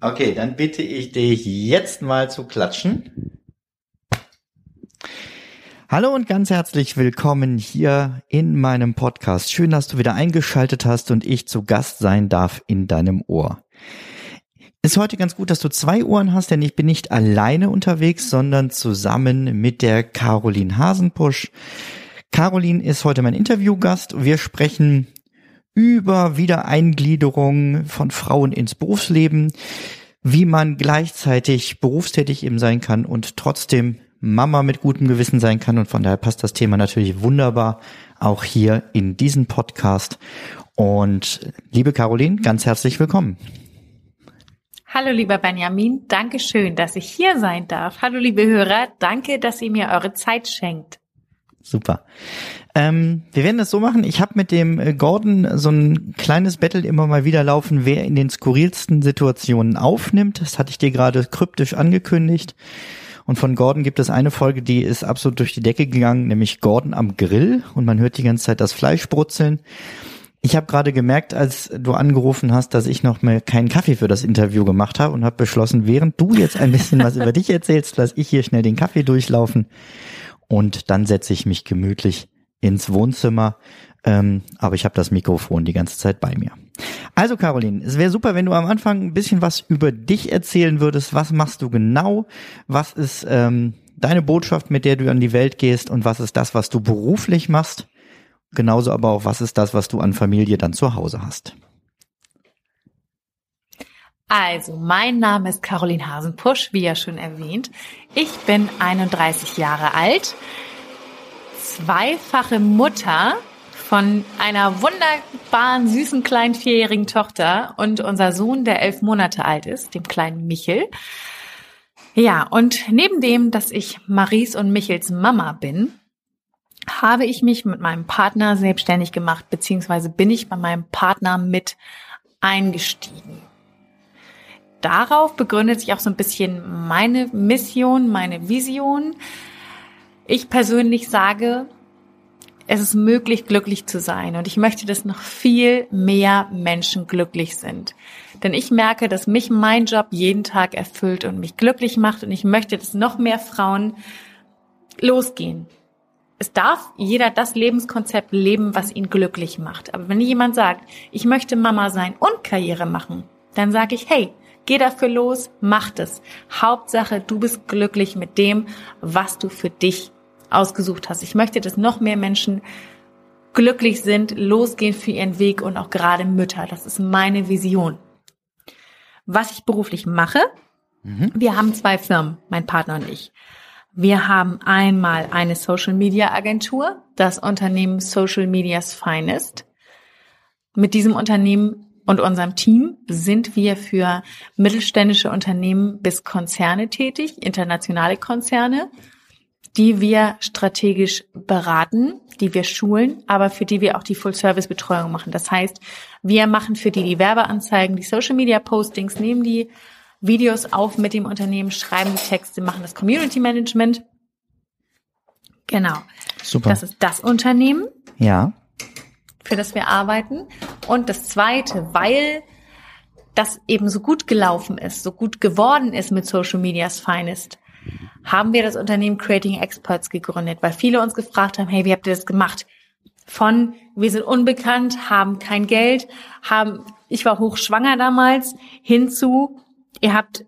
Okay, dann bitte ich dich jetzt mal zu klatschen. Hallo und ganz herzlich willkommen hier in meinem Podcast. Schön, dass du wieder eingeschaltet hast und ich zu Gast sein darf in deinem Ohr. Ist heute ganz gut, dass du zwei Ohren hast, denn ich bin nicht alleine unterwegs, sondern zusammen mit der Caroline Hasenpusch. Caroline ist heute mein Interviewgast. Wir sprechen über Wiedereingliederung von Frauen ins Berufsleben, wie man gleichzeitig berufstätig eben sein kann und trotzdem Mama mit gutem Gewissen sein kann. Und von daher passt das Thema natürlich wunderbar auch hier in diesen Podcast. Und liebe Caroline, ganz herzlich willkommen. Hallo lieber Benjamin, danke schön, dass ich hier sein darf. Hallo liebe Hörer, danke, dass ihr mir eure Zeit schenkt. Super. Ähm, wir werden das so machen. Ich habe mit dem äh, Gordon so ein kleines Battle immer mal wieder laufen, wer in den skurrilsten Situationen aufnimmt. Das hatte ich dir gerade kryptisch angekündigt. Und von Gordon gibt es eine Folge, die ist absolut durch die Decke gegangen, nämlich Gordon am Grill. Und man hört die ganze Zeit das Fleisch brutzeln. Ich habe gerade gemerkt, als du angerufen hast, dass ich noch mal keinen Kaffee für das Interview gemacht habe und habe beschlossen, während du jetzt ein bisschen was über dich erzählst, lass ich hier schnell den Kaffee durchlaufen und dann setze ich mich gemütlich ins Wohnzimmer. Ähm, aber ich habe das Mikrofon die ganze Zeit bei mir. Also Caroline, es wäre super, wenn du am Anfang ein bisschen was über dich erzählen würdest. Was machst du genau? Was ist ähm, deine Botschaft, mit der du an die Welt gehst? Und was ist das, was du beruflich machst? Genauso aber auch, was ist das, was du an Familie dann zu Hause hast? Also, mein Name ist Caroline Hasenpusch, wie ja schon erwähnt. Ich bin 31 Jahre alt, zweifache Mutter von einer wunderbaren, süßen, kleinen vierjährigen Tochter und unser Sohn, der elf Monate alt ist, dem kleinen Michel. Ja, und neben dem, dass ich Maries und Michels Mama bin, habe ich mich mit meinem Partner selbstständig gemacht, beziehungsweise bin ich bei meinem Partner mit eingestiegen darauf begründet sich auch so ein bisschen meine Mission, meine Vision. Ich persönlich sage, es ist möglich, glücklich zu sein. Und ich möchte, dass noch viel mehr Menschen glücklich sind. Denn ich merke, dass mich mein Job jeden Tag erfüllt und mich glücklich macht. Und ich möchte, dass noch mehr Frauen losgehen. Es darf jeder das Lebenskonzept leben, was ihn glücklich macht. Aber wenn jemand sagt, ich möchte Mama sein und Karriere machen, dann sage ich, hey, Geh dafür los, mach es. Hauptsache, du bist glücklich mit dem, was du für dich ausgesucht hast. Ich möchte, dass noch mehr Menschen glücklich sind, losgehen für ihren Weg und auch gerade Mütter. Das ist meine Vision. Was ich beruflich mache, mhm. wir haben zwei Firmen, mein Partner und ich. Wir haben einmal eine Social Media Agentur, das Unternehmen Social Media's Finest. Mit diesem Unternehmen und unserem Team sind wir für mittelständische Unternehmen bis Konzerne tätig, internationale Konzerne, die wir strategisch beraten, die wir schulen, aber für die wir auch die Full-Service-Betreuung machen. Das heißt, wir machen für die die Werbeanzeigen, die Social-Media-Postings, nehmen die Videos auf mit dem Unternehmen, schreiben die Texte, machen das Community-Management. Genau. Super. Das ist das Unternehmen. Ja für das wir arbeiten. Und das Zweite, weil das eben so gut gelaufen ist, so gut geworden ist mit Social Media's Finest, haben wir das Unternehmen Creating Experts gegründet, weil viele uns gefragt haben, hey, wie habt ihr das gemacht? Von wir sind unbekannt, haben kein Geld, haben, ich war hochschwanger damals, hinzu, ihr habt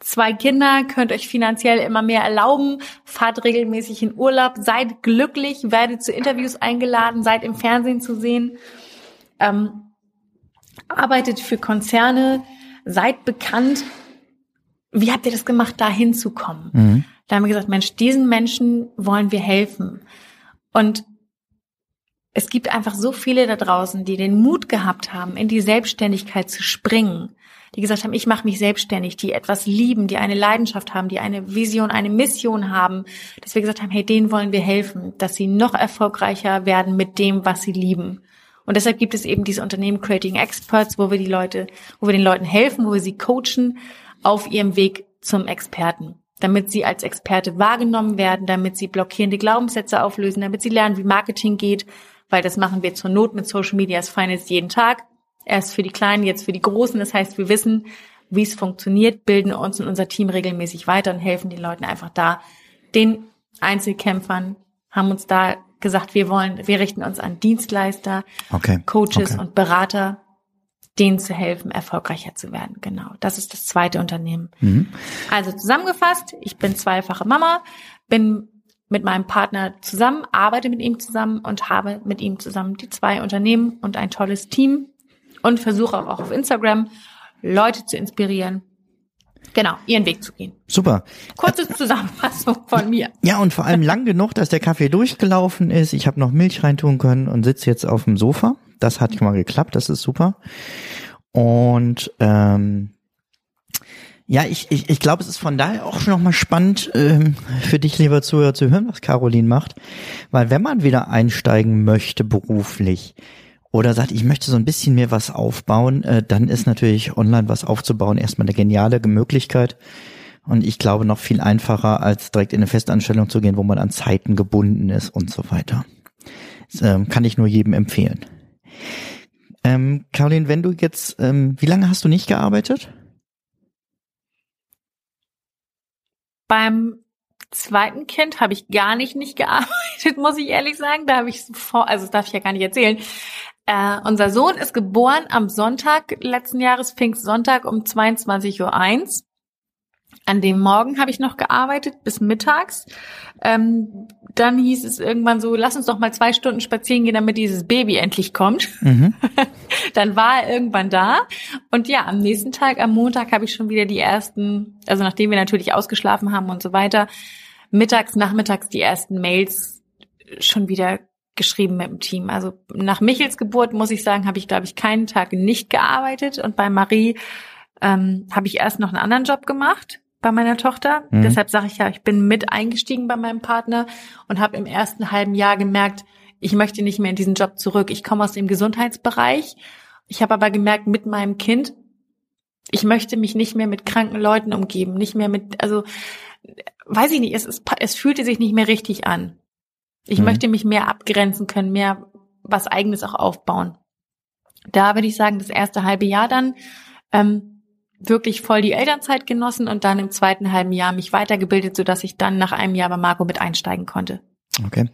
zwei Kinder, könnt euch finanziell immer mehr erlauben, fahrt regelmäßig in Urlaub, seid glücklich, werdet zu Interviews eingeladen, seid im Fernsehen zu sehen, ähm, arbeitet für Konzerne, seid bekannt. Wie habt ihr das gemacht, da hinzukommen? Mhm. Da haben wir gesagt, Mensch, diesen Menschen wollen wir helfen. Und es gibt einfach so viele da draußen, die den Mut gehabt haben, in die Selbstständigkeit zu springen, die gesagt haben, ich mache mich selbstständig, die etwas lieben, die eine Leidenschaft haben, die eine Vision, eine Mission haben, dass wir gesagt haben, hey, denen wollen wir helfen, dass sie noch erfolgreicher werden mit dem, was sie lieben. Und deshalb gibt es eben diese Unternehmen Creating Experts, wo wir die Leute, wo wir den Leuten helfen, wo wir sie coachen auf ihrem Weg zum Experten damit sie als Experte wahrgenommen werden, damit sie blockierende Glaubenssätze auflösen, damit sie lernen, wie Marketing geht, weil das machen wir zur Not mit Social Media Finance jeden Tag. Erst für die Kleinen, jetzt für die Großen. Das heißt, wir wissen, wie es funktioniert, bilden uns und unser Team regelmäßig weiter und helfen den Leuten einfach da. Den Einzelkämpfern haben uns da gesagt, wir wollen, wir richten uns an Dienstleister, okay. Coaches okay. und Berater, denen zu helfen, erfolgreicher zu werden. Genau. Das ist das zweite Unternehmen. Mhm. Also zusammengefasst, ich bin zweifache Mama, bin mit meinem Partner zusammen, arbeite mit ihm zusammen und habe mit ihm zusammen die zwei Unternehmen und ein tolles Team und versuche auch auf Instagram Leute zu inspirieren, genau, ihren Weg zu gehen. Super. Kurze Zusammenfassung von mir. Ja, und vor allem lang genug, dass der Kaffee durchgelaufen ist. Ich habe noch Milch reintun können und sitze jetzt auf dem Sofa. Das hat mal geklappt, das ist super. Und ähm, ja, ich, ich, ich glaube, es ist von daher auch schon nochmal spannend ähm, für dich, lieber Zuhörer, zu hören, was Caroline macht. Weil wenn man wieder einsteigen möchte beruflich oder sagt, ich möchte so ein bisschen mehr was aufbauen, äh, dann ist natürlich online was aufzubauen erstmal eine geniale Möglichkeit. Und ich glaube noch viel einfacher, als direkt in eine Festanstellung zu gehen, wo man an Zeiten gebunden ist und so weiter. Das, ähm, kann ich nur jedem empfehlen. Ähm, Caroline, wenn du jetzt, ähm, wie lange hast du nicht gearbeitet? Beim zweiten Kind habe ich gar nicht nicht gearbeitet, muss ich ehrlich sagen. Da habe ich vor, also das darf ich ja gar nicht erzählen. Äh, unser Sohn ist geboren am Sonntag letzten Jahres, Pfingstsonntag um 22.01 Uhr. An dem Morgen habe ich noch gearbeitet bis mittags. Ähm, dann hieß es irgendwann so, lass uns doch mal zwei Stunden spazieren gehen, damit dieses Baby endlich kommt. Mhm. dann war er irgendwann da. Und ja, am nächsten Tag, am Montag, habe ich schon wieder die ersten, also nachdem wir natürlich ausgeschlafen haben und so weiter, mittags, nachmittags die ersten Mails schon wieder geschrieben mit dem Team. Also nach Michels Geburt, muss ich sagen, habe ich, glaube ich, keinen Tag nicht gearbeitet. Und bei Marie ähm, habe ich erst noch einen anderen Job gemacht bei meiner Tochter. Mhm. Deshalb sage ich ja, ich bin mit eingestiegen bei meinem Partner und habe im ersten halben Jahr gemerkt, ich möchte nicht mehr in diesen Job zurück. Ich komme aus dem Gesundheitsbereich. Ich habe aber gemerkt, mit meinem Kind, ich möchte mich nicht mehr mit kranken Leuten umgeben, nicht mehr mit, also weiß ich nicht, es, ist, es fühlte sich nicht mehr richtig an. Ich Mhm. möchte mich mehr abgrenzen können, mehr was eigenes auch aufbauen. Da würde ich sagen, das erste halbe Jahr dann ähm, wirklich voll die Elternzeit genossen und dann im zweiten halben Jahr mich weitergebildet, sodass ich dann nach einem Jahr bei Marco mit einsteigen konnte. Okay.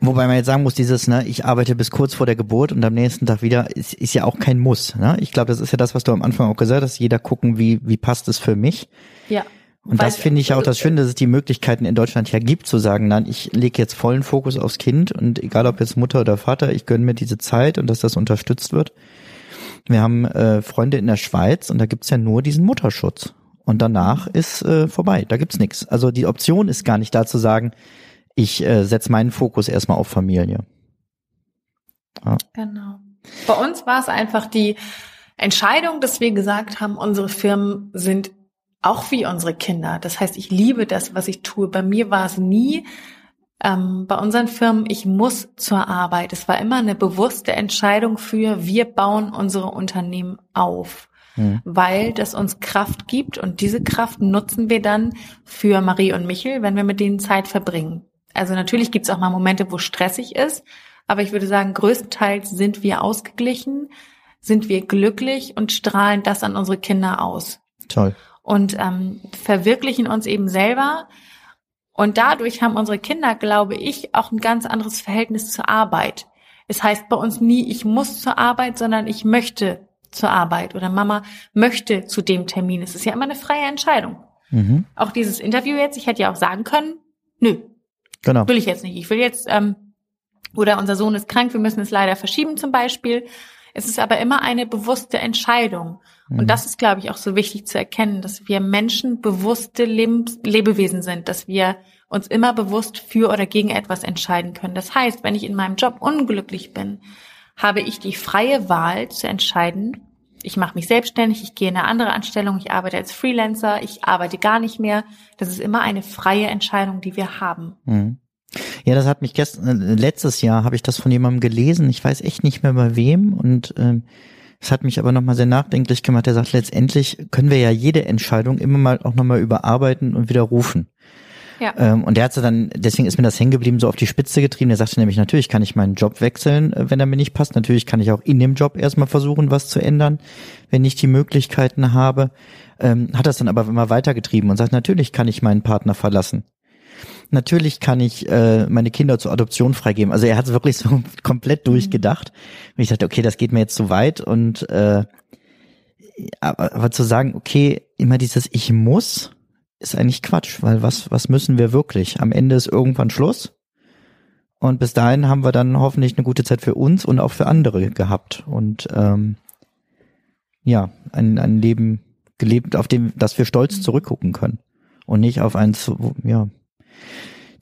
Wobei man jetzt sagen muss, dieses, ne, ich arbeite bis kurz vor der Geburt und am nächsten Tag wieder, ist, ist ja auch kein Muss. Ne? Ich glaube, das ist ja das, was du am Anfang auch gesagt hast, jeder gucken, wie, wie passt es für mich. Ja. Und Weil- das finde ich auch das Schöne, dass es die Möglichkeiten in Deutschland ja gibt, zu sagen, nein, ich lege jetzt vollen Fokus aufs Kind und egal ob jetzt Mutter oder Vater, ich gönne mir diese Zeit und dass das unterstützt wird. Wir haben äh, Freunde in der Schweiz und da gibt's ja nur diesen Mutterschutz. Und danach ist äh, vorbei, da gibt's nichts. Also die Option ist gar nicht da zu sagen, ich äh, setze meinen Fokus erstmal auf Familie. Genau. Bei uns war es einfach die Entscheidung, dass wir gesagt haben, unsere Firmen sind auch wie unsere Kinder. Das heißt, ich liebe das, was ich tue. Bei mir war es nie ähm, bei unseren Firmen, ich muss zur Arbeit. Es war immer eine bewusste Entscheidung für, wir bauen unsere Unternehmen auf, Hm. weil das uns Kraft gibt und diese Kraft nutzen wir dann für Marie und Michel, wenn wir mit denen Zeit verbringen. Also natürlich gibt es auch mal Momente, wo stressig ist, aber ich würde sagen, größtenteils sind wir ausgeglichen, sind wir glücklich und strahlen das an unsere Kinder aus Toll. Und ähm, verwirklichen uns eben selber. Und dadurch haben unsere Kinder, glaube ich, auch ein ganz anderes Verhältnis zur Arbeit. Es heißt bei uns nie, ich muss zur Arbeit, sondern ich möchte zur Arbeit oder Mama möchte zu dem Termin. Es ist ja immer eine freie Entscheidung. Mhm. Auch dieses Interview jetzt, ich hätte ja auch sagen können, nö, Genau. will ich jetzt nicht. Ich will jetzt, ähm, oder unser Sohn ist krank, wir müssen es leider verschieben zum Beispiel. Es ist aber immer eine bewusste Entscheidung. Mhm. Und das ist, glaube ich, auch so wichtig zu erkennen, dass wir Menschen bewusste Lebens Lebewesen sind, dass wir uns immer bewusst für oder gegen etwas entscheiden können. Das heißt, wenn ich in meinem Job unglücklich bin, habe ich die freie Wahl zu entscheiden, ich mache mich selbstständig, ich gehe in eine andere Anstellung, ich arbeite als Freelancer, ich arbeite gar nicht mehr. Das ist immer eine freie Entscheidung, die wir haben. Mhm. Ja, das hat mich gestern, äh, letztes Jahr habe ich das von jemandem gelesen, ich weiß echt nicht mehr bei wem und ähm, es hat mich aber nochmal sehr nachdenklich gemacht. Er sagt, letztendlich können wir ja jede Entscheidung immer mal auch nochmal überarbeiten und widerrufen. Ja. Ähm, und der hat dann, deswegen ist mir das hängen geblieben, so auf die Spitze getrieben. Der sagte nämlich, natürlich kann ich meinen Job wechseln, äh, wenn er mir nicht passt. Natürlich kann ich auch in dem Job erstmal versuchen, was zu ändern, wenn ich die Möglichkeiten habe. Ähm, hat das dann aber immer weitergetrieben und sagt, natürlich kann ich meinen Partner verlassen natürlich kann ich äh, meine Kinder zur Adoption freigeben. Also er hat es wirklich so komplett mhm. durchgedacht. Und ich dachte, okay, das geht mir jetzt zu weit und äh, aber, aber zu sagen, okay, immer dieses Ich muss, ist eigentlich Quatsch, weil was, was müssen wir wirklich? Am Ende ist irgendwann Schluss. Und bis dahin haben wir dann hoffentlich eine gute Zeit für uns und auch für andere gehabt. Und ähm, ja, ein, ein Leben gelebt, auf dem, dass wir stolz mhm. zurückgucken können. Und nicht auf eins, ja,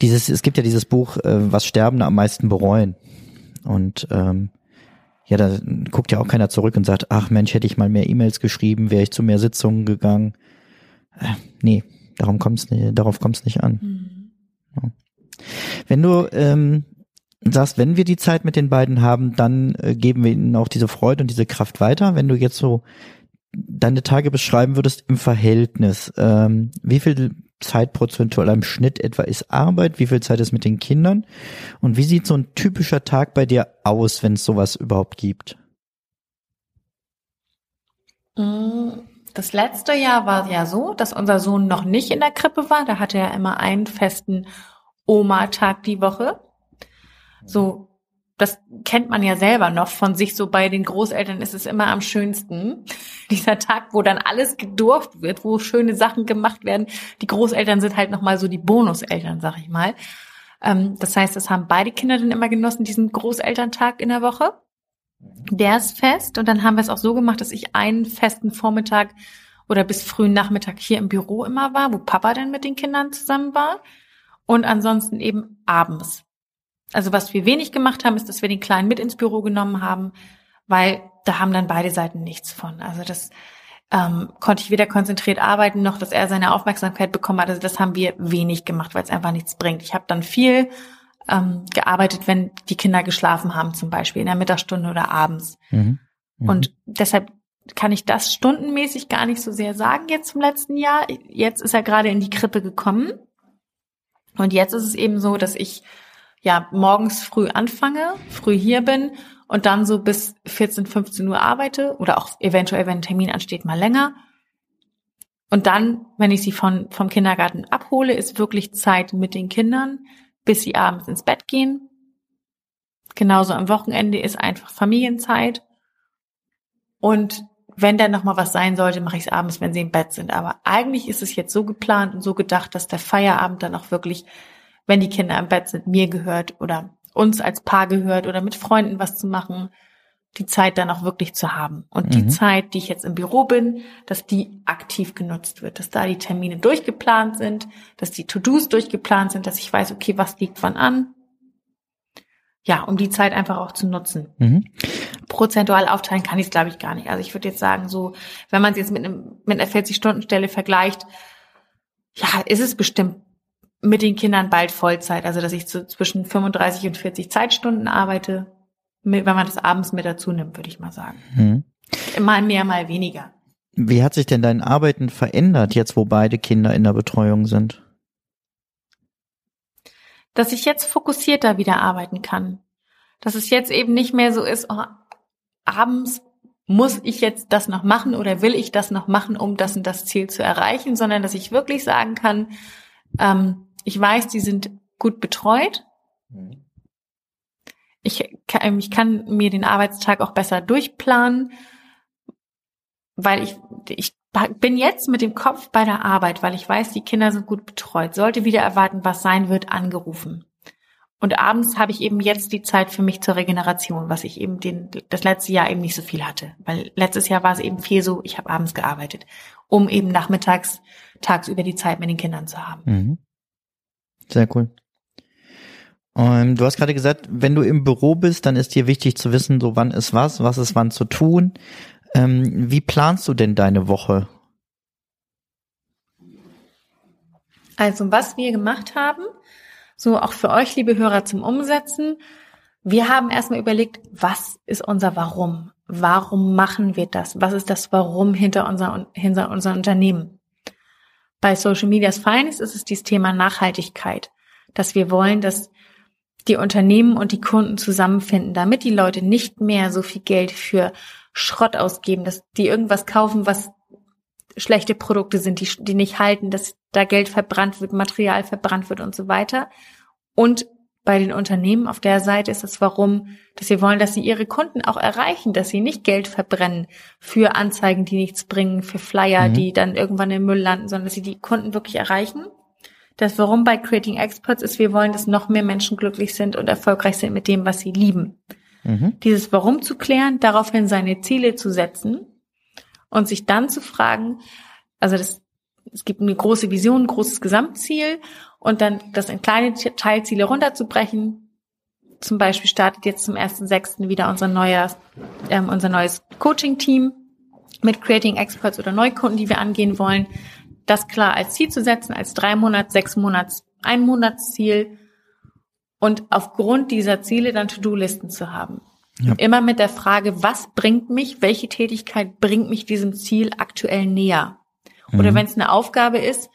dieses, es gibt ja dieses Buch, äh, was Sterbende am meisten bereuen. Und ähm, ja, da guckt ja auch keiner zurück und sagt, ach Mensch, hätte ich mal mehr E-Mails geschrieben, wäre ich zu mehr Sitzungen gegangen. Äh, nee, darum kommt's nicht, darauf kommt es nicht an. Mhm. Ja. Wenn du ähm, sagst, wenn wir die Zeit mit den beiden haben, dann äh, geben wir ihnen auch diese Freude und diese Kraft weiter. Wenn du jetzt so deine Tage beschreiben würdest im Verhältnis, ähm, wie viel Zeit prozentual im Schnitt etwa ist Arbeit, wie viel Zeit ist mit den Kindern und wie sieht so ein typischer Tag bei dir aus, wenn es sowas überhaupt gibt? Mm, das letzte Jahr war ja so, dass unser Sohn noch nicht in der Krippe war. Da hatte er immer einen festen Oma-Tag die Woche. So das kennt man ja selber noch von sich so bei den Großeltern ist es immer am schönsten. Dieser Tag, wo dann alles gedurft wird, wo schöne Sachen gemacht werden. Die Großeltern sind halt nochmal so die Bonuseltern, sag ich mal. Ähm, das heißt, das haben beide Kinder dann immer genossen, diesen Großelterntag in der Woche. Der ist fest und dann haben wir es auch so gemacht, dass ich einen festen Vormittag oder bis frühen Nachmittag hier im Büro immer war, wo Papa dann mit den Kindern zusammen war und ansonsten eben abends also was wir wenig gemacht haben, ist, dass wir den Kleinen mit ins Büro genommen haben, weil da haben dann beide Seiten nichts von. Also das ähm, konnte ich weder konzentriert arbeiten, noch dass er seine Aufmerksamkeit bekommen hat. Also das haben wir wenig gemacht, weil es einfach nichts bringt. Ich habe dann viel ähm, gearbeitet, wenn die Kinder geschlafen haben, zum Beispiel in der Mittagsstunde oder abends. Mhm. Mhm. Und deshalb kann ich das stundenmäßig gar nicht so sehr sagen jetzt zum letzten Jahr. Jetzt ist er gerade in die Krippe gekommen. Und jetzt ist es eben so, dass ich ja morgens früh anfange, früh hier bin und dann so bis 14, 15 Uhr arbeite oder auch eventuell, wenn ein Termin ansteht, mal länger. Und dann, wenn ich sie von, vom Kindergarten abhole, ist wirklich Zeit mit den Kindern, bis sie abends ins Bett gehen. Genauso am Wochenende ist einfach Familienzeit. Und wenn dann noch mal was sein sollte, mache ich es abends, wenn sie im Bett sind. Aber eigentlich ist es jetzt so geplant und so gedacht, dass der Feierabend dann auch wirklich wenn die Kinder im Bett sind, mir gehört oder uns als Paar gehört oder mit Freunden was zu machen, die Zeit dann auch wirklich zu haben. Und mhm. die Zeit, die ich jetzt im Büro bin, dass die aktiv genutzt wird, dass da die Termine durchgeplant sind, dass die To-Dos durchgeplant sind, dass ich weiß, okay, was liegt wann an. Ja, um die Zeit einfach auch zu nutzen. Mhm. Prozentual aufteilen kann ich es, glaube ich, gar nicht. Also ich würde jetzt sagen, so, wenn man es jetzt mit, einem, mit einer 40-Stunden-Stelle vergleicht, ja, ist es bestimmt mit den Kindern bald Vollzeit, also dass ich so zwischen 35 und 40 Zeitstunden arbeite, wenn man das abends mit dazu nimmt, würde ich mal sagen. Hm. Mal mehr, mal weniger. Wie hat sich denn dein Arbeiten verändert, jetzt wo beide Kinder in der Betreuung sind? Dass ich jetzt fokussierter wieder arbeiten kann. Dass es jetzt eben nicht mehr so ist, oh, abends muss ich jetzt das noch machen oder will ich das noch machen, um das und das Ziel zu erreichen, sondern dass ich wirklich sagen kann, ähm, ich weiß, die sind gut betreut. Mhm. Ich kann, ich kann mir den Arbeitstag auch besser durchplanen, weil ich, ich bin jetzt mit dem Kopf bei der Arbeit, weil ich weiß, die Kinder sind gut betreut. Sollte wieder erwarten, was sein wird, angerufen. Und abends habe ich eben jetzt die Zeit für mich zur Regeneration, was ich eben den, das letzte Jahr eben nicht so viel hatte. Weil letztes Jahr war es eben viel so, ich habe abends gearbeitet, um eben nachmittags, tagsüber die Zeit mit den Kindern zu haben. Mhm. Sehr cool. Ähm, du hast gerade gesagt, wenn du im Büro bist, dann ist dir wichtig zu wissen, so wann ist was, was ist wann zu tun. Ähm, wie planst du denn deine Woche? Also was wir gemacht haben, so auch für euch, liebe Hörer, zum Umsetzen. Wir haben erstmal überlegt, was ist unser Warum? Warum machen wir das? Was ist das Warum hinter unser, hinter unser Unternehmen? Bei Social Media's Finest ist es dieses Thema Nachhaltigkeit, dass wir wollen, dass die Unternehmen und die Kunden zusammenfinden, damit die Leute nicht mehr so viel Geld für Schrott ausgeben, dass die irgendwas kaufen, was schlechte Produkte sind, die, die nicht halten, dass da Geld verbrannt wird, Material verbrannt wird und so weiter. Und bei den Unternehmen auf der Seite ist es warum, dass sie wollen, dass sie ihre Kunden auch erreichen, dass sie nicht Geld verbrennen für Anzeigen, die nichts bringen, für Flyer, mhm. die dann irgendwann im Müll landen, sondern dass sie die Kunden wirklich erreichen. Das Warum bei Creating Experts ist, wir wollen, dass noch mehr Menschen glücklich sind und erfolgreich sind mit dem, was sie lieben. Mhm. Dieses Warum zu klären, daraufhin seine Ziele zu setzen und sich dann zu fragen, also das, es gibt eine große Vision, ein großes Gesamtziel und dann das in kleine Teilziele runterzubrechen. Zum Beispiel startet jetzt zum 1.6. wieder unser neuer, ähm, unser neues Coaching-Team mit Creating Experts oder Neukunden, die wir angehen wollen. Das klar als Ziel zu setzen, als drei Monats, sechs Monats, ein Monatsziel und aufgrund dieser Ziele dann To-Do-Listen zu haben. Ja. Immer mit der Frage, was bringt mich, welche Tätigkeit bringt mich diesem Ziel aktuell näher? Oder mhm. wenn es eine Aufgabe ist,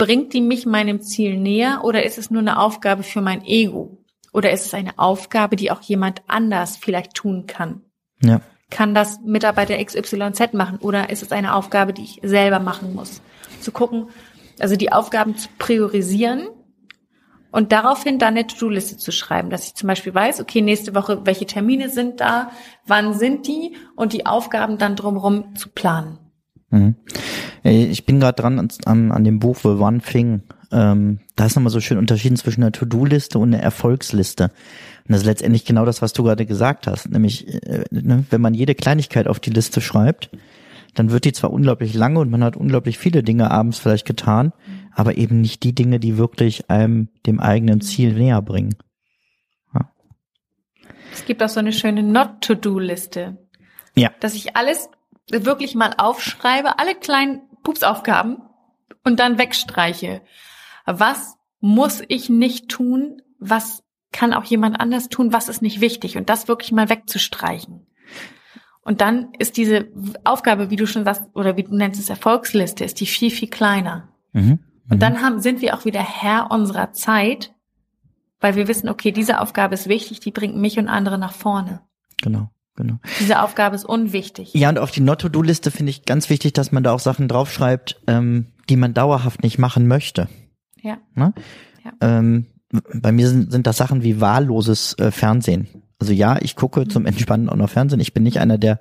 bringt die mich meinem Ziel näher oder ist es nur eine Aufgabe für mein Ego? Oder ist es eine Aufgabe, die auch jemand anders vielleicht tun kann? Ja. Kann das Mitarbeiter XYZ machen oder ist es eine Aufgabe, die ich selber machen muss? Zu gucken, also die Aufgaben zu priorisieren und daraufhin dann eine To-Do-Liste zu schreiben, dass ich zum Beispiel weiß, okay, nächste Woche, welche Termine sind da, wann sind die und die Aufgaben dann drumherum zu planen. Mhm. Ich bin gerade dran an, an, dem Buch The One Thing. Ähm, da ist nochmal so schön unterschieden zwischen einer To-Do-Liste und einer Erfolgsliste. Und das ist letztendlich genau das, was du gerade gesagt hast. Nämlich, äh, ne, wenn man jede Kleinigkeit auf die Liste schreibt, dann wird die zwar unglaublich lange und man hat unglaublich viele Dinge abends vielleicht getan, aber eben nicht die Dinge, die wirklich einem dem eigenen Ziel näher bringen. Ja. Es gibt auch so eine schöne Not-to-Do-Liste. Ja. Dass ich alles wirklich mal aufschreibe, alle kleinen Pupsaufgaben und dann wegstreiche. Was muss ich nicht tun? Was kann auch jemand anders tun? Was ist nicht wichtig? Und das wirklich mal wegzustreichen. Und dann ist diese Aufgabe, wie du schon sagst, oder wie du nennst es Erfolgsliste, ist die viel, viel kleiner. Mhm. Und mhm. dann haben, sind wir auch wieder Herr unserer Zeit, weil wir wissen, okay, diese Aufgabe ist wichtig, die bringt mich und andere nach vorne. Genau. Genau. Diese Aufgabe ist unwichtig. Ja, und auf die Not-to-Do-Liste finde ich ganz wichtig, dass man da auch Sachen draufschreibt, ähm, die man dauerhaft nicht machen möchte. Ja. Ne? ja. Ähm, bei mir sind, sind das Sachen wie wahlloses äh, Fernsehen. Also ja, ich gucke zum Entspannen auch noch Fernsehen. Ich bin nicht einer, der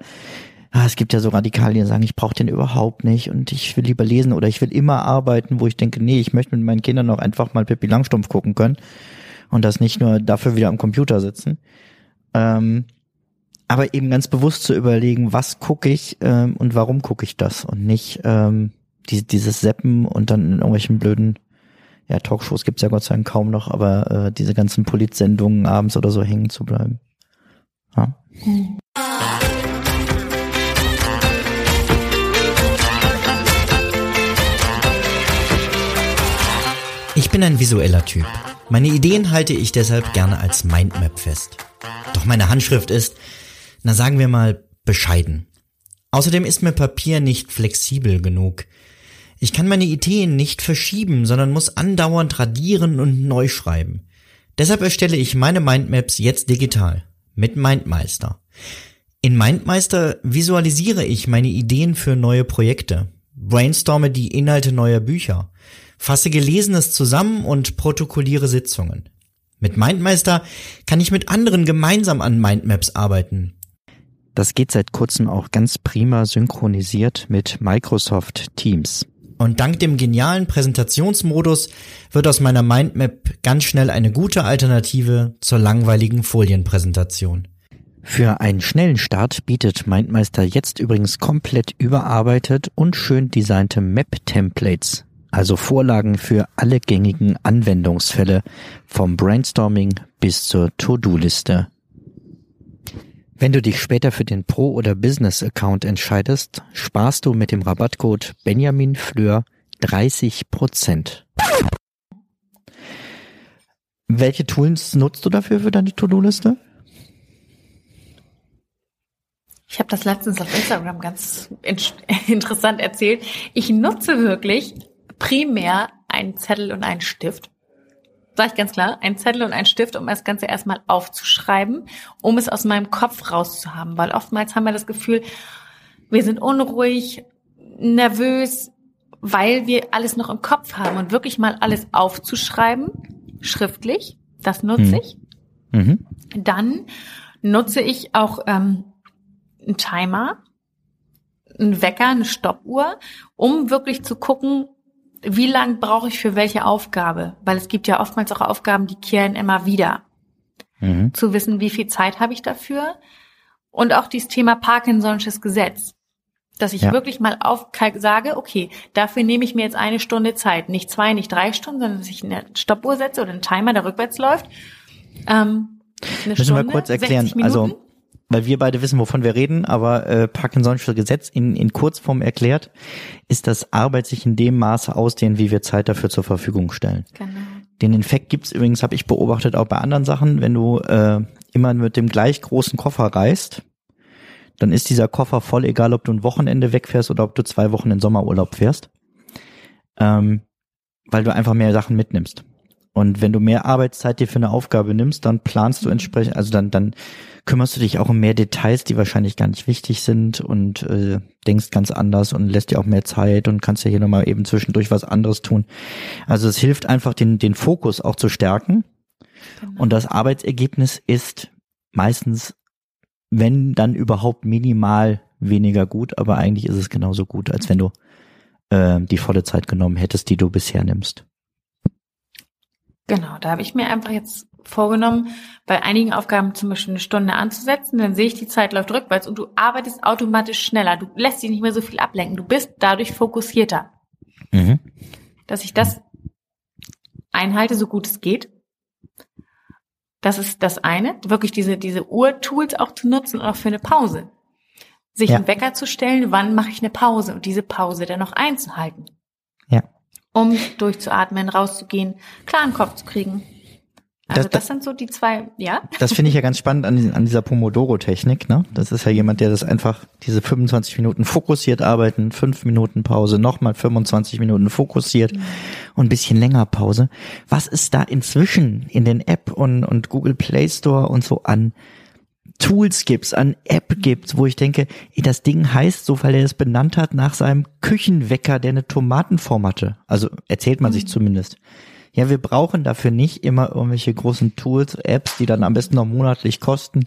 ah, es gibt ja so Radikalien, die sagen, ich brauche den überhaupt nicht und ich will lieber lesen oder ich will immer arbeiten, wo ich denke, nee, ich möchte mit meinen Kindern noch einfach mal Pippi Langstumpf gucken können und das nicht nur dafür wieder am Computer sitzen. Ähm, aber eben ganz bewusst zu überlegen, was gucke ich ähm, und warum gucke ich das und nicht ähm, die, dieses Seppen und dann in irgendwelchen blöden ja, Talkshows gibt's ja Gott sei Dank kaum noch, aber äh, diese ganzen Politsendungen abends oder so hängen zu bleiben. Ja. Ich bin ein visueller Typ. Meine Ideen halte ich deshalb gerne als Mindmap fest. Doch meine Handschrift ist, na sagen wir mal, bescheiden. Außerdem ist mir Papier nicht flexibel genug. Ich kann meine Ideen nicht verschieben, sondern muss andauernd radieren und neu schreiben. Deshalb erstelle ich meine Mindmaps jetzt digital mit Mindmeister. In Mindmeister visualisiere ich meine Ideen für neue Projekte, brainstorme die Inhalte neuer Bücher, fasse Gelesenes zusammen und protokolliere Sitzungen. Mit Mindmeister kann ich mit anderen gemeinsam an Mindmaps arbeiten, das geht seit kurzem auch ganz prima synchronisiert mit Microsoft Teams. Und dank dem genialen Präsentationsmodus wird aus meiner Mindmap ganz schnell eine gute Alternative zur langweiligen Folienpräsentation. Für einen schnellen Start bietet Mindmeister jetzt übrigens komplett überarbeitet und schön designte Map-Templates also Vorlagen für alle gängigen Anwendungsfälle vom Brainstorming bis zur To-Do-Liste. Wenn du dich später für den Pro- oder Business-Account entscheidest, sparst du mit dem Rabattcode Benjamin Fleur 30 Prozent. Welche Tools nutzt du dafür für deine To-Do-Liste? Ich habe das letztens auf Instagram ganz in interessant erzählt. Ich nutze wirklich primär einen Zettel und einen Stift. Sag ich ganz klar, ein Zettel und ein Stift, um das Ganze erstmal aufzuschreiben, um es aus meinem Kopf rauszuhaben. Weil oftmals haben wir das Gefühl, wir sind unruhig, nervös, weil wir alles noch im Kopf haben und wirklich mal alles aufzuschreiben, schriftlich, das nutze mhm. ich. Mhm. Dann nutze ich auch ähm, einen Timer, einen Wecker, eine Stoppuhr, um wirklich zu gucken, wie lang brauche ich für welche Aufgabe? Weil es gibt ja oftmals auch Aufgaben, die kehren immer wieder. Mhm. Zu wissen, wie viel Zeit habe ich dafür? Und auch dieses Thema Parkinson'sches Gesetz. Dass ich ja. wirklich mal auf sage, okay, dafür nehme ich mir jetzt eine Stunde Zeit. Nicht zwei, nicht drei Stunden, sondern dass ich eine Stoppuhr setze oder einen Timer, der rückwärts läuft. Ähm, Müssen Stunde, wir kurz erklären. Also weil wir beide wissen, wovon wir reden, aber äh, Parkinson'sche Gesetz in, in Kurzform erklärt, ist, dass Arbeit sich in dem Maße ausdehnt, wie wir Zeit dafür zur Verfügung stellen. Genau. Den Infekt gibt's übrigens, habe ich beobachtet, auch bei anderen Sachen, wenn du äh, immer mit dem gleich großen Koffer reist, dann ist dieser Koffer voll, egal ob du ein Wochenende wegfährst oder ob du zwei Wochen in Sommerurlaub fährst, ähm, weil du einfach mehr Sachen mitnimmst. Und wenn du mehr Arbeitszeit dir für eine Aufgabe nimmst, dann planst du entsprechend, also dann, dann kümmerst du dich auch um mehr Details, die wahrscheinlich gar nicht wichtig sind und äh, denkst ganz anders und lässt dir auch mehr Zeit und kannst ja hier nochmal eben zwischendurch was anderes tun. Also es hilft einfach, den, den Fokus auch zu stärken. Genau. Und das Arbeitsergebnis ist meistens, wenn dann überhaupt minimal weniger gut, aber eigentlich ist es genauso gut, als wenn du äh, die volle Zeit genommen hättest, die du bisher nimmst. Genau, da habe ich mir einfach jetzt vorgenommen, bei einigen Aufgaben zum Beispiel eine Stunde anzusetzen, dann sehe ich, die Zeit läuft rückwärts und du arbeitest automatisch schneller. Du lässt dich nicht mehr so viel ablenken. Du bist dadurch fokussierter. Mhm. Dass ich das einhalte, so gut es geht. Das ist das eine, wirklich diese, diese Uhr-Tools auch zu nutzen und auch für eine Pause. Sich ja. einen Wecker zu stellen, wann mache ich eine Pause und diese Pause dann noch einzuhalten. Ja um durchzuatmen, rauszugehen, klaren Kopf zu kriegen. Also das, das, sind so die zwei, ja. Das finde ich ja ganz spannend an, an dieser Pomodoro-Technik. Ne? Das ist ja jemand, der das einfach, diese 25 Minuten fokussiert arbeiten, 5 Minuten Pause, nochmal 25 Minuten fokussiert mhm. und ein bisschen länger Pause. Was ist da inzwischen in den App und, und Google Play Store und so an Tools gibt's, an App gibt's, wo ich denke, ey, das Ding heißt so, weil er es benannt hat nach seinem Küchenwecker, der eine Tomatenform hatte. Also erzählt man mhm. sich zumindest. Ja, wir brauchen dafür nicht immer irgendwelche großen Tools, Apps, die dann am besten noch monatlich kosten.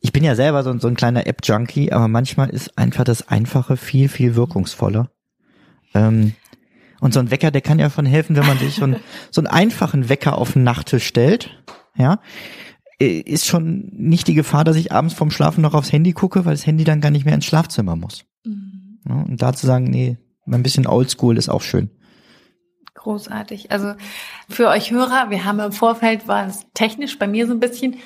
Ich bin ja selber so, so ein kleiner App-Junkie, aber manchmal ist einfach das Einfache viel, viel wirkungsvoller. Ähm, und so ein Wecker, der kann ja von helfen, wenn man sich so, ein, so einen einfachen Wecker auf den Nachttisch stellt. Ja, ist schon nicht die Gefahr, dass ich abends vorm Schlafen noch aufs Handy gucke, weil das Handy dann gar nicht mehr ins Schlafzimmer muss. Mhm. Und da zu sagen, nee, ein bisschen oldschool ist auch schön. Großartig. Also für euch Hörer, wir haben im Vorfeld, war es technisch bei mir so ein bisschen,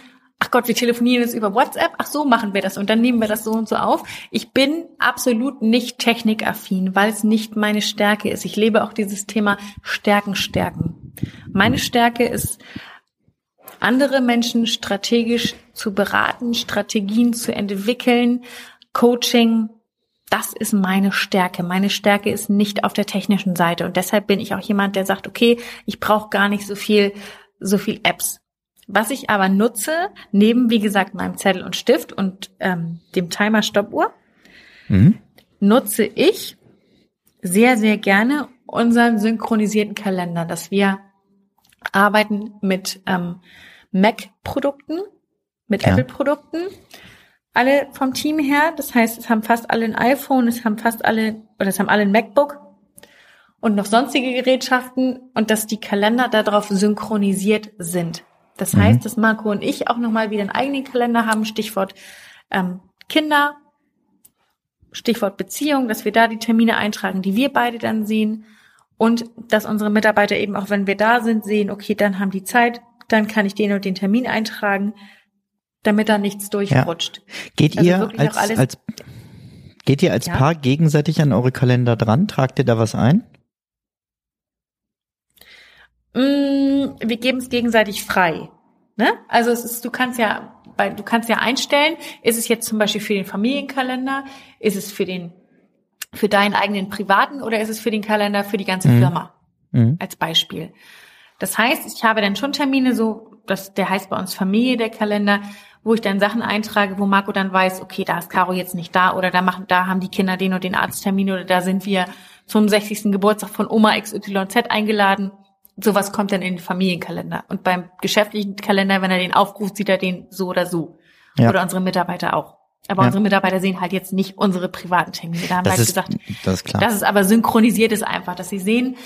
ach Gott, wir telefonieren jetzt über WhatsApp, ach so machen wir das und dann nehmen wir das so und so auf. Ich bin absolut nicht technikaffin, weil es nicht meine Stärke ist. Ich lebe auch dieses Thema Stärken, Stärken. Meine Stärke ist andere Menschen strategisch zu beraten, Strategien zu entwickeln, Coaching, das ist meine Stärke. Meine Stärke ist nicht auf der technischen Seite. Und deshalb bin ich auch jemand, der sagt, okay, ich brauche gar nicht so viel, so viel Apps. Was ich aber nutze, neben, wie gesagt, meinem Zettel und Stift und ähm, dem Timer Stoppuhr, mhm. nutze ich sehr, sehr gerne unseren synchronisierten Kalender, dass wir arbeiten mit ähm, Mac-Produkten, mit ja. Apple-Produkten. Alle vom Team her. Das heißt, es haben fast alle ein iPhone, es haben fast alle, oder es haben alle ein MacBook und noch sonstige Gerätschaften und dass die Kalender darauf synchronisiert sind. Das mhm. heißt, dass Marco und ich auch nochmal wieder einen eigenen Kalender haben, Stichwort ähm, Kinder, Stichwort Beziehung, dass wir da die Termine eintragen, die wir beide dann sehen und dass unsere Mitarbeiter eben auch, wenn wir da sind, sehen, okay, dann haben die Zeit, dann kann ich den und den Termin eintragen, damit da nichts durchrutscht. Ja. Geht Also ihr als, als geht ihr als Ja. Paar gegenseitig an eure Kalender dran? Tragt ihr da was ein? Mm, wir geben es gegenseitig frei. Ne? Also es ist, du kannst ja, du kannst ja einstellen, ist es jetzt zum Beispiel für den Familienkalender, ist es für den, für deinen eigenen privaten oder ist es für den Kalender für die ganze Mhm. Firma Mhm. als Beispiel. Das heißt, ich habe dann schon Termine, so, das, der heißt bei uns Familie, der Kalender, wo ich dann Sachen eintrage, wo Marco dann weiß, okay, da ist Caro jetzt nicht da oder da machen, da haben die Kinder den und den Arzttermin oder da sind wir zum 60. Geburtstag von Oma XYZ eingeladen. Sowas kommt dann in den Familienkalender. Und beim geschäftlichen Kalender, wenn er den aufruft, sieht er den so oder so. Ja. Oder unsere Mitarbeiter auch. Aber Ja. unsere Mitarbeiter sehen halt jetzt nicht unsere privaten Termine. Da haben wir Das halt ist, gesagt, das ist klar. das ist aber synchronisiert ist einfach, dass sie sehen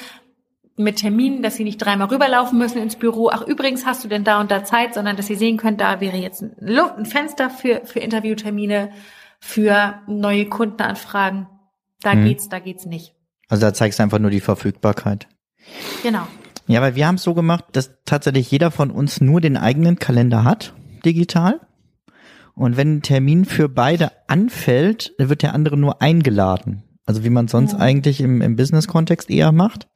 mit Terminen, dass sie nicht dreimal rüberlaufen müssen ins Büro. Ach, übrigens hast du denn da und da Zeit, sondern dass sie sehen können, da wäre jetzt ein, Fenster für, für Interviewtermine, für neue Kundenanfragen. Da Mhm. geht's, da geht's nicht. also da zeigst du einfach nur die Verfügbarkeit. Genau. Ja, weil wir haben es so gemacht, dass tatsächlich jeder von uns nur den eigenen Kalender hat, digital. Und wenn ein Termin für beide anfällt, dann wird der andere nur eingeladen. Also wie man sonst Mhm. eigentlich im, im Business-Kontext eher macht.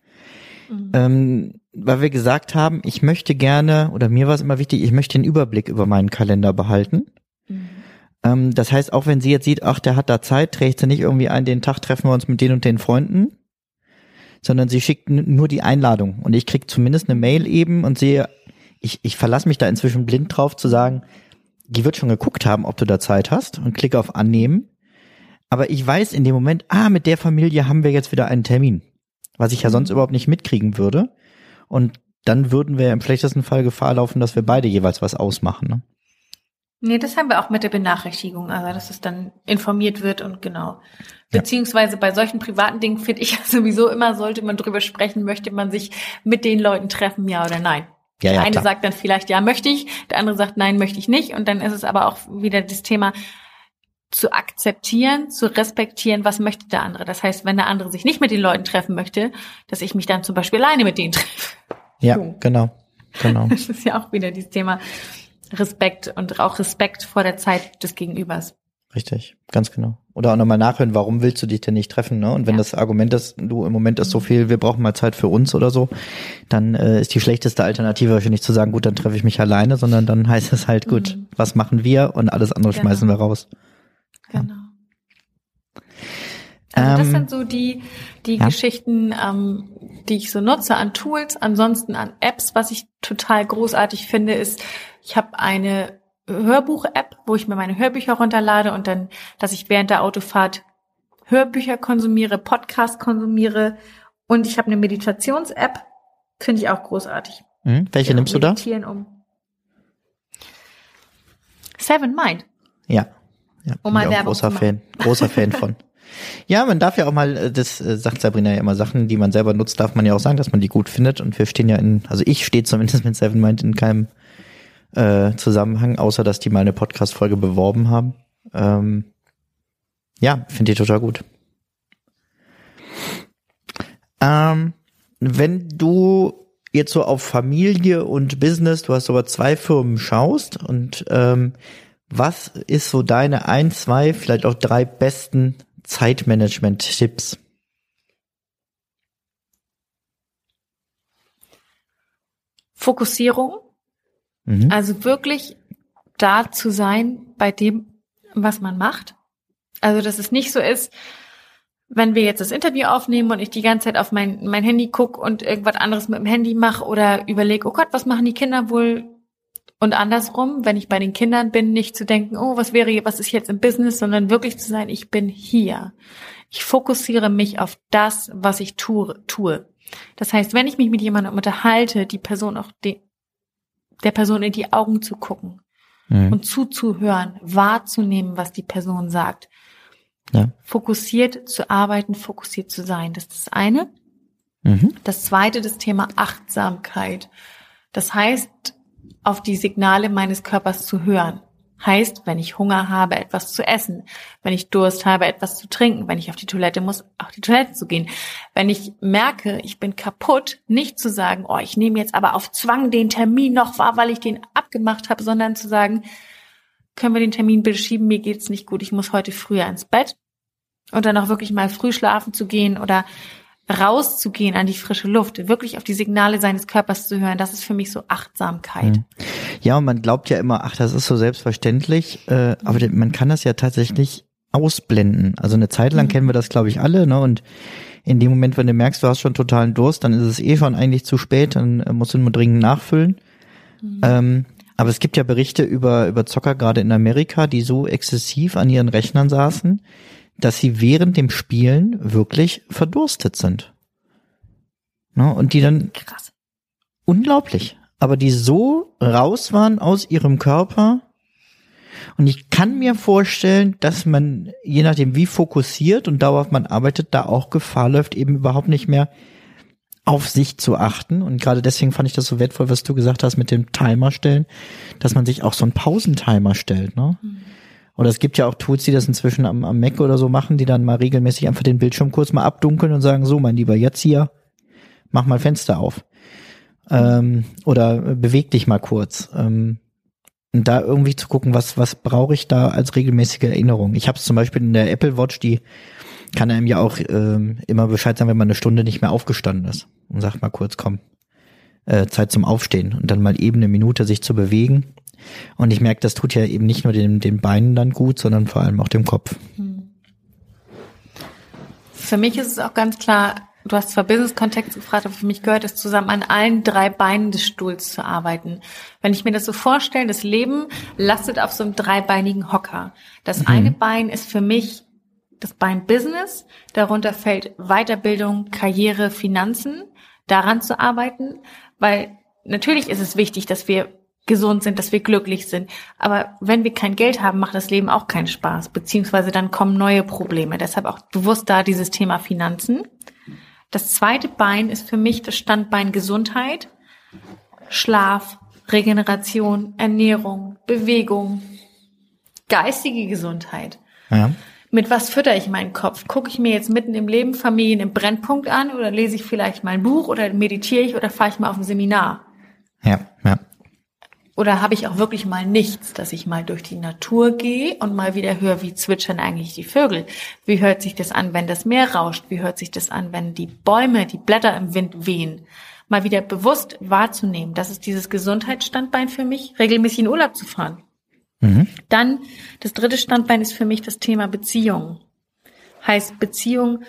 Mhm. Ähm, weil wir gesagt haben, ich möchte gerne, oder mir war es immer wichtig, ich möchte den Überblick über meinen Kalender behalten. Mhm. Ähm, das heißt, auch wenn sie jetzt sieht, ach, der hat da Zeit, trägt sie nicht irgendwie ein, den Tag treffen wir uns mit den und den Freunden, sondern sie schickt nur die Einladung. Und ich krieg zumindest eine Mail eben und sehe, ich, ich verlasse mich da inzwischen blind drauf zu sagen, die wird schon geguckt haben, ob du da Zeit hast und klicke auf Annehmen. Aber ich weiß in dem Moment, ah, mit der Familie haben wir jetzt wieder einen Termin, was ich ja sonst überhaupt nicht mitkriegen würde. Und dann würden wir im schlechtesten Fall Gefahr laufen, dass wir beide jeweils was ausmachen. Ne? Nee, das haben wir auch mit der Benachrichtigung, also dass es dann informiert wird und genau. Beziehungsweise bei solchen privaten Dingen finde ich sowieso immer, sollte man drüber sprechen, möchte man sich mit den Leuten treffen, ja oder nein. Ja, der ja, eine klar. sagt dann vielleicht, ja, möchte ich, der andere sagt, nein, möchte ich nicht. Und dann ist es aber auch wieder das Thema zu akzeptieren, zu respektieren, was möchte der andere. Das heißt, wenn der andere sich nicht mit den Leuten treffen möchte, dass ich mich dann zum Beispiel alleine mit denen treffe. Ja, So. genau. Genau. Das ist ja auch wieder dieses Thema Respekt und auch Respekt vor der Zeit des Gegenübers. Richtig, ganz genau. Oder auch nochmal nachhören, warum willst du dich denn nicht treffen, ne? Und wenn Ja. das Argument ist, du im Moment ist so viel, wir brauchen mal Zeit für uns oder so, dann äh, ist die schlechteste Alternative wahrscheinlich zu sagen, gut, dann treffe ich mich alleine, sondern dann heißt es halt, gut, Mhm. was machen wir und alles andere Genau. schmeißen wir raus. Genau. Also das Ähm, sind so die, die ja. Geschichten, ähm, die ich so nutze an Tools. Ansonsten an Apps, was ich total großartig finde, ist, ich habe eine Hörbuch-App, wo ich mir meine Hörbücher runterlade und dann, dass ich während der Autofahrt Hörbücher konsumiere, Podcast konsumiere und ich habe eine Meditations-App, finde ich auch großartig. Hm? Welche Genau, nimmst du da? Um. Seven Mind. Ja. Ja Um bin mal Werbung großer. Fan, großer Fan von. Ja, man darf ja auch mal, äh, das äh, sagt Sabrina ja immer, Sachen, die man selber nutzt, darf man ja auch sagen, dass man die gut findet. Und wir stehen ja in, also ich stehe zumindest mit Seven Mind in keinem äh, Zusammenhang, außer dass die mal eine Podcast-Folge beworben haben. Ähm, ja, finde ich total gut. Ähm, wenn du jetzt so auf Familie und Business, du hast aber zwei Firmen schaust und ähm, was ist so deine ein, zwei, vielleicht auch drei besten Zeitmanagement-Tipps? Fokussierung. Mhm. Also wirklich da zu sein bei dem, was man macht. Also, dass es nicht so ist, wenn wir jetzt das Interview aufnehmen und ich die ganze Zeit auf mein, mein Handy guck und irgendwas anderes mit dem Handy mache oder überlege, oh Gott, was machen die Kinder wohl? Und andersrum, wenn ich bei den Kindern bin, nicht zu denken, oh, was wäre, was ist jetzt im Business, sondern wirklich zu sein, ich bin hier. Ich fokussiere mich auf das, was ich tue. tue. Das heißt, wenn ich mich mit jemandem unterhalte, die Person auch die, der Person in die Augen zu gucken Mhm. und zuzuhören, wahrzunehmen, was die Person sagt. Ja. Fokussiert zu arbeiten, fokussiert zu sein. Das ist das eine. Mhm. Das zweite, das Thema Achtsamkeit. Das heißt, auf die Signale meines Körpers zu hören. Heißt, wenn ich Hunger habe, etwas zu essen. Wenn ich Durst habe, etwas zu trinken. Wenn ich auf die Toilette muss, auf die Toilette zu gehen. Wenn ich merke, ich bin kaputt, nicht zu sagen, oh, ich nehme jetzt aber auf Zwang den Termin noch wahr, weil ich den abgemacht habe, sondern zu sagen, können wir den Termin bitte schieben, mir geht's nicht gut, ich muss heute früher ins Bett. Und dann auch wirklich mal früh schlafen zu gehen oder rauszugehen an die frische Luft, wirklich auf die Signale seines Körpers zu hören, das ist für mich so Achtsamkeit. Mhm. Ja, und man glaubt ja immer, ach, das ist so selbstverständlich, äh, aber man kann das ja tatsächlich ausblenden. Also eine Zeit lang mhm. kennen wir das, glaube ich, alle, ne? Und in dem Moment, wenn du merkst, du hast schon totalen Durst, dann ist es eh schon eigentlich zu spät, dann äh, musst du nur dringend nachfüllen. Mhm. Ähm, aber es gibt ja Berichte über, über Zocker gerade in Amerika, die so exzessiv an ihren Rechnern saßen, dass sie während dem Spielen wirklich verdurstet sind. Ne? Und die dann krass. Unglaublich. Aber die so raus waren aus ihrem Körper. Und ich kann mir vorstellen, dass man, je nachdem wie fokussiert und dauerhaft man arbeitet, da auch Gefahr läuft, eben überhaupt nicht mehr auf sich zu achten. Und gerade deswegen fand ich das so wertvoll, was du gesagt hast mit dem Timer stellen, dass man sich auch so einen Pausentimer stellt. Ne? Mhm. Oder es gibt ja auch Tools, die das inzwischen am, am Mac oder so machen, die dann mal regelmäßig einfach den Bildschirm kurz mal abdunkeln und sagen, so, mein Lieber, jetzt hier, mach mal Fenster auf. Ähm, oder beweg dich mal kurz. Ähm, und da irgendwie zu gucken, was, was brauche ich da als regelmäßige Erinnerung. Ich habe es zum Beispiel in der Apple Watch, die kann einem ja auch ähm, immer Bescheid sagen, wenn man eine Stunde nicht mehr aufgestanden ist. Und sagt mal kurz, komm, äh, Zeit zum Aufstehen. Und dann mal eben eine Minute sich zu bewegen und ich merke, das tut ja eben nicht nur den, den Beinen dann gut, sondern vor allem auch dem Kopf. Für mich ist es auch ganz klar, du hast zwar Business-Kontext gefragt, aber für mich gehört es zusammen, an allen drei Beinen des Stuhls zu arbeiten. Wenn ich mir das so vorstelle, das Leben lastet auf so einem dreibeinigen Hocker. Das mhm. eine Bein ist für mich das Bein Business, darunter fällt Weiterbildung, Karriere, Finanzen, daran zu arbeiten, weil natürlich ist es wichtig, dass wir gesund sind, dass wir glücklich sind. Aber wenn wir kein Geld haben, macht das Leben auch keinen Spaß, beziehungsweise dann kommen neue Probleme. Deshalb auch bewusst da dieses Thema Finanzen. Das zweite Bein ist für mich das Standbein Gesundheit, Schlaf, Regeneration, Ernährung, Bewegung, geistige Gesundheit. Ja. Mit was fütter ich meinen Kopf? Gucke ich mir jetzt mitten im Leben Familien im Brennpunkt an oder lese ich vielleicht mal ein Buch oder meditiere ich oder fahre ich mal auf ein Seminar? Ja, ja. Oder habe ich auch wirklich mal nichts, dass ich mal durch die Natur gehe und mal wieder höre, wie zwitschern eigentlich die Vögel? Wie hört sich das an, wenn das Meer rauscht? Wie hört sich das an, wenn die Bäume, die Blätter im Wind wehen? Mal wieder bewusst wahrzunehmen. Das ist dieses Gesundheitsstandbein für mich, regelmäßig in Urlaub zu fahren. Mhm. Dann, das dritte Standbein ist für mich das Thema Beziehung. Heißt Beziehung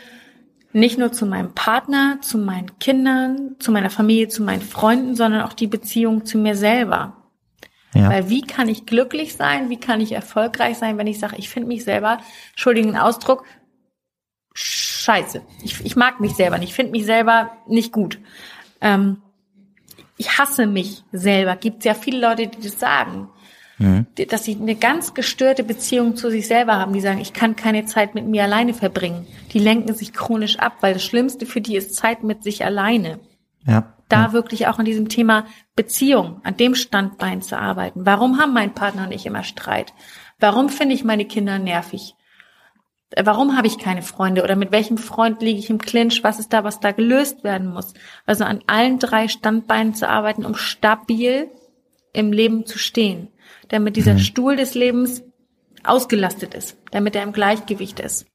nicht nur zu meinem Partner, zu meinen Kindern, zu meiner Familie, zu meinen Freunden, sondern auch die Beziehung zu mir selber. Ja. Weil wie kann ich glücklich sein, wie kann ich erfolgreich sein, wenn ich sage, ich finde mich selber, entschuldigen Ausdruck, scheiße. Ich, ich mag mich selber nicht, ich finde mich selber nicht gut. Ähm, ich hasse mich selber. Gibt ja viele Leute, die das sagen. Mhm. Dass sie eine ganz gestörte Beziehung zu sich selber haben, die sagen, ich kann keine Zeit mit mir alleine verbringen. Die lenken sich chronisch ab, weil das Schlimmste für die ist Zeit mit sich alleine. Ja da ja. wirklich auch an diesem Thema Beziehung, an dem Standbein zu arbeiten. Warum haben mein Partner und ich immer Streit? Warum finde ich meine Kinder nervig? Warum habe ich keine Freunde oder mit welchem Freund liege ich im Clinch? Was ist da, was da gelöst werden muss? Also an allen drei Standbeinen zu arbeiten, um stabil im Leben zu stehen, damit dieser mhm. Stuhl des Lebens ausgelastet ist, damit er im Gleichgewicht ist,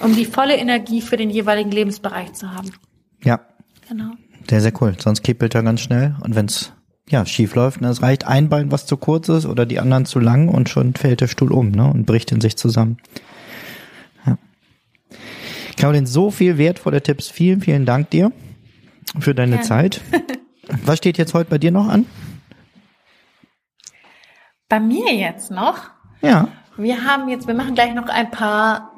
um die volle Energie für den jeweiligen Lebensbereich zu haben. Ja, Genau. Sehr, sehr cool. Sonst kippelt er ganz schnell. Und wenn es ja, schief läuft, ne, es reicht ein Bein, was zu kurz ist, oder die anderen zu lang und schon fällt der Stuhl um ne, und bricht in sich zusammen. Ja. Caroline, so viel wertvolle Tipps. Vielen, vielen Dank dir für deine Gerne. Zeit. Was steht jetzt heute bei dir noch an? Bei mir jetzt noch? Ja. Wir haben jetzt, wir machen gleich noch ein paar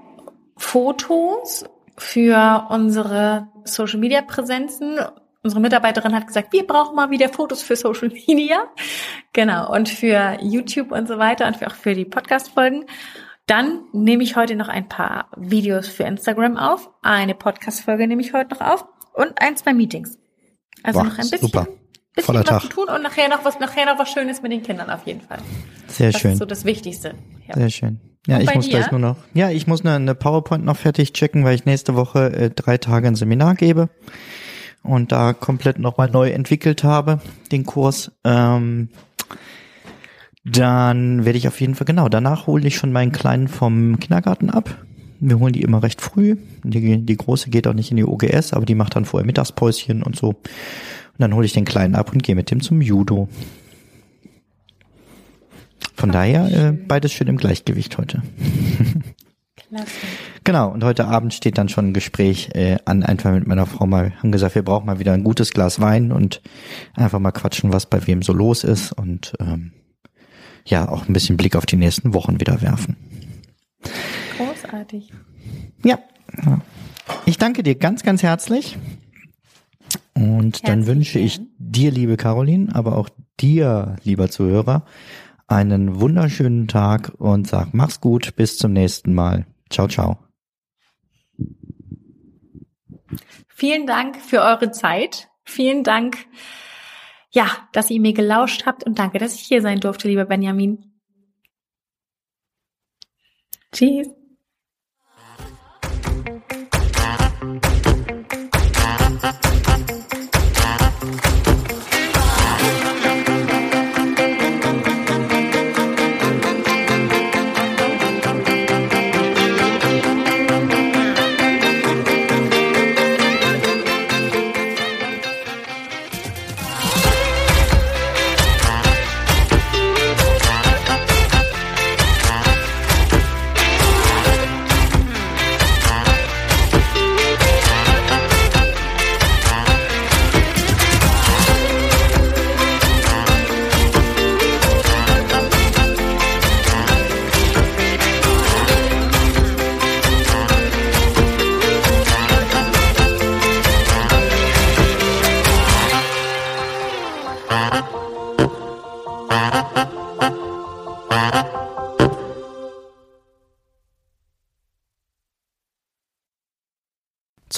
Fotos für unsere Social Media Präsenzen. Unsere Mitarbeiterin hat gesagt, wir brauchen mal wieder Fotos für Social Media. Genau. Und für YouTube und so weiter und auch für die Podcast-Folgen. Dann nehme ich heute noch ein paar Videos für Instagram auf. Eine Podcast-Folge nehme ich heute noch auf. Und ein, zwei Meetings. Also Boah, noch ein bisschen super. bisschen Voller was Tag. zu tun und nachher noch was, nachher noch was Schönes mit den Kindern auf jeden Fall. Sehr Das schön. ist so das Wichtigste. Ja. Sehr schön. Ja, ich muss dir? gleich nur noch. Ja, ich muss eine, eine PowerPoint noch fertig checken, weil ich nächste Woche äh, drei Tage ein Seminar gebe und da komplett nochmal neu entwickelt habe, den Kurs. Ähm, dann werde ich auf jeden Fall, genau, danach hole ich schon meinen Kleinen vom Kindergarten ab. Wir holen die immer recht früh. Die, die Große geht auch nicht in die OGS, aber die macht dann vorher Mittagspäuschen und so. Und dann hole ich den Kleinen ab und gehe mit dem zum Judo. Von daher äh, beides schön im Gleichgewicht heute. Klasse. Genau, und heute Abend steht dann schon ein Gespräch äh, an, einfach mit meiner Frau mal, haben gesagt, wir brauchen mal wieder ein gutes Glas Wein und einfach mal quatschen, was bei wem so los ist und ähm, ja, auch ein bisschen Blick auf die nächsten Wochen wieder werfen. Großartig. Ja, ich danke dir ganz, ganz herzlich. Und dann Herzlich wünsche ich dir, liebe Caroline, aber auch dir, lieber Zuhörer, einen wunderschönen Tag und sag, mach's gut, bis zum nächsten Mal. Ciao, ciao. Vielen Dank für eure Zeit. Vielen Dank, ja, dass ihr mir gelauscht habt und danke, dass ich hier sein durfte, lieber Benjamin. Tschüss.